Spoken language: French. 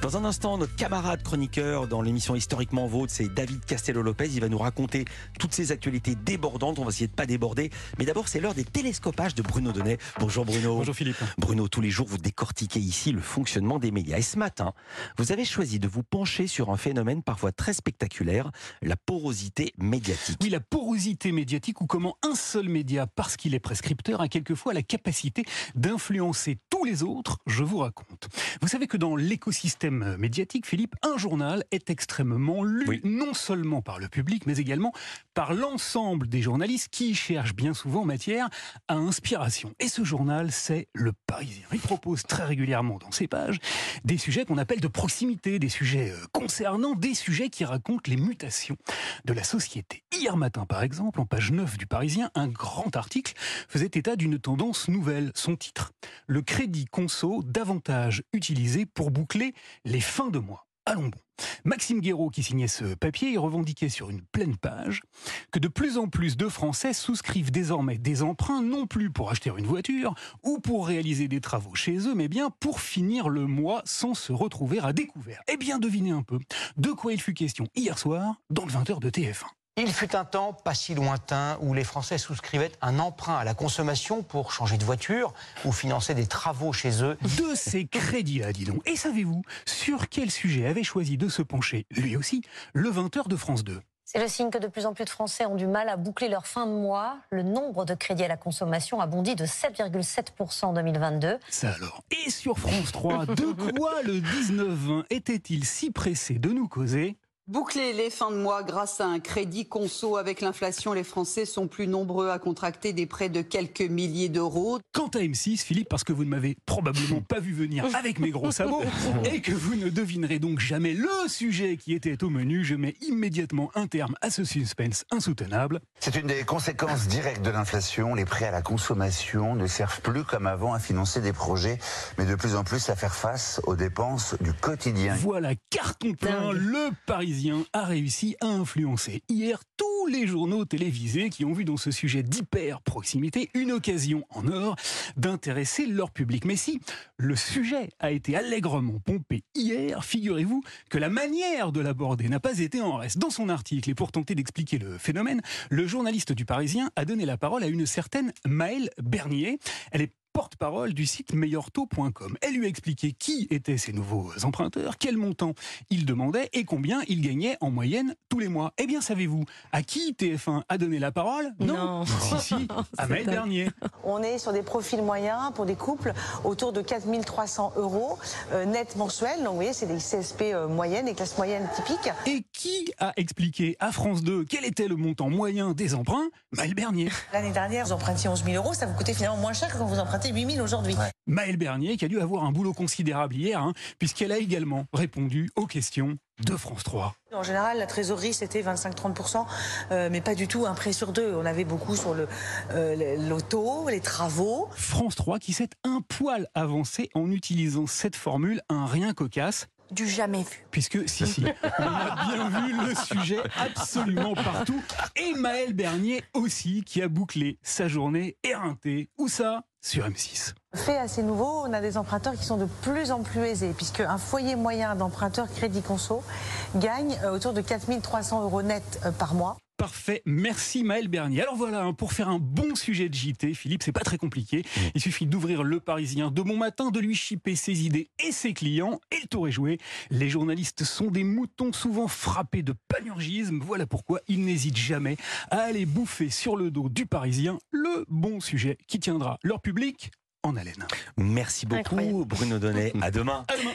Dans un instant, notre camarade chroniqueur dans l'émission Historiquement Vôtre, c'est David Castello-Lopez. Il va nous raconter toutes ces actualités débordantes. On va essayer de pas déborder. Mais d'abord, c'est l'heure des télescopages de Bruno Donnet. Bonjour Bruno. Bonjour Philippe. Bruno, tous les jours, vous décortiquez ici le fonctionnement des médias. Et ce matin, vous avez choisi de vous pencher sur un phénomène parfois très spectaculaire, la porosité médiatique. Oui, la porosité médiatique ou comment un seul média, parce qu'il est prescripteur, a quelquefois la capacité d'influencer tous les autres. Je vous raconte. Vous savez que dans l'écosystème médiatique, Philippe, un journal est extrêmement lu, Oui. non seulement par le public, mais également par l'ensemble des journalistes qui cherchent bien souvent matière à inspiration. Et ce journal, c'est Le Parisien. Il propose très régulièrement dans ses pages des sujets qu'on appelle de proximité, des sujets euh, concernant, des sujets qui racontent les mutations de la société. Hier matin, par exemple, en page 9 du Parisien, un grand article faisait état d'une tendance nouvelle. Son titre Le crédit conso davantage utilisé pour boucler les fins de mois. Allons bon. Maxime Guéraud, qui signait ce papier, il revendiquait sur une pleine page que de plus en plus de Français souscrivent désormais des emprunts non plus pour acheter une voiture ou pour réaliser des travaux chez eux, mais bien pour finir le mois sans se retrouver à découvert. Eh bien, devinez un peu de quoi il fut question hier soir dans le 20h de TF1. Il fut un temps pas si lointain où les Français souscrivaient un emprunt à la consommation pour changer de voiture ou financer des travaux chez eux. de ces crédits-là, dis donc. Et savez-vous sur quel sujet avait choisi de se pencher, lui aussi, le 20h de France 2 C'est le signe que de plus en plus de Français ont du mal à boucler leur fin de mois. Le nombre de crédits à la consommation a bondi de 7,7% en 2022. Ça alors. Et sur France 3, de quoi le 19-20 était-il si pressé de nous causer? Boucler les fins de mois grâce à un crédit conso avec l'inflation, les Français sont plus nombreux à contracter des prêts de quelques milliers d'euros. Quant à M6, Philippe, parce que vous ne m'avez probablement pas vu venir avec mes gros sabots et que vous ne devinerez donc jamais le sujet qui était au menu, je mets immédiatement un terme à ce suspense insoutenable. C'est une des conséquences directes de l'inflation. Les prêts à la consommation ne servent plus comme avant à financer des projets, mais de plus en plus à faire face aux dépenses du quotidien. Voilà, carton plein, le A réussi à influencer hier tous les journaux télévisés qui ont vu dans ce sujet d'hyper proximité une occasion en or d'intéresser leur public. Mais si le sujet a été allègrement pompé hier, figurez-vous que la manière de l'aborder n'a pas été en reste. Dans son article, et pour tenter d'expliquer le phénomène, le journaliste du Parisien a donné la parole à une certaine Maëlle Bernier. Elle est porte-parole du site meilleurtaux.com. Elle lui a expliqué qui étaient ces nouveaux emprunteurs, quel montant ils demandaient et combien ils gagnaient en moyenne tous les mois. Eh bien, savez-vous à qui TF1 a donné la parole? Non. Si, si, à Maëlle Bernier. On est sur des profils moyens pour des couples autour de 4300 euros euh, net mensuels. Donc vous voyez, c'est des CSP euh, moyennes, des classes moyennes typiques. Et qui a expliqué à France 2 quel était le montant moyen des emprunts Maëlle Bernier. L'année dernière, vous empruntiez 11 000 euros, ça vous coûtait finalement moins cher que quand vous empruntez 8 000 aujourd'hui. Maëlle Bernier qui a dû avoir un boulot considérable hier, hein, puisqu'elle a également répondu aux questions de France 3. En général, la trésorerie, c'était 25-30%, euh, mais pas du tout un prêt sur deux. On avait beaucoup sur le euh, l'auto, les travaux. France 3 qui s'est un poil avancé en utilisant cette formule, un rien cocasse, Du jamais vu. puisque si si, on a bien vu le sujet absolument partout. Et Maëlle Bernier aussi, qui a bouclé sa journée éreintée. Où ça? Sur M6. Fait assez nouveau, on a des emprunteurs qui sont de plus en plus aisés, puisque un foyer moyen d'emprunteurs crédit conso gagne euh, autour de 4300 euros net euh, par mois. Parfait, merci Maëlle Bernier. Alors voilà, hein, pour faire un bon sujet de JT, Philippe, c'est pas très compliqué. Il suffit d'ouvrir Le Parisien de bon matin, de lui chipper ses idées et ses clients, et le tour est joué. Les journalistes sont des moutons souvent frappés de panurgisme. Voilà pourquoi ils n'hésitent jamais à aller bouffer sur le dos du Parisien le bon sujet qui tiendra leur public en haleine. Merci beaucoup Incroyable. Bruno Donnet. À demain. À demain.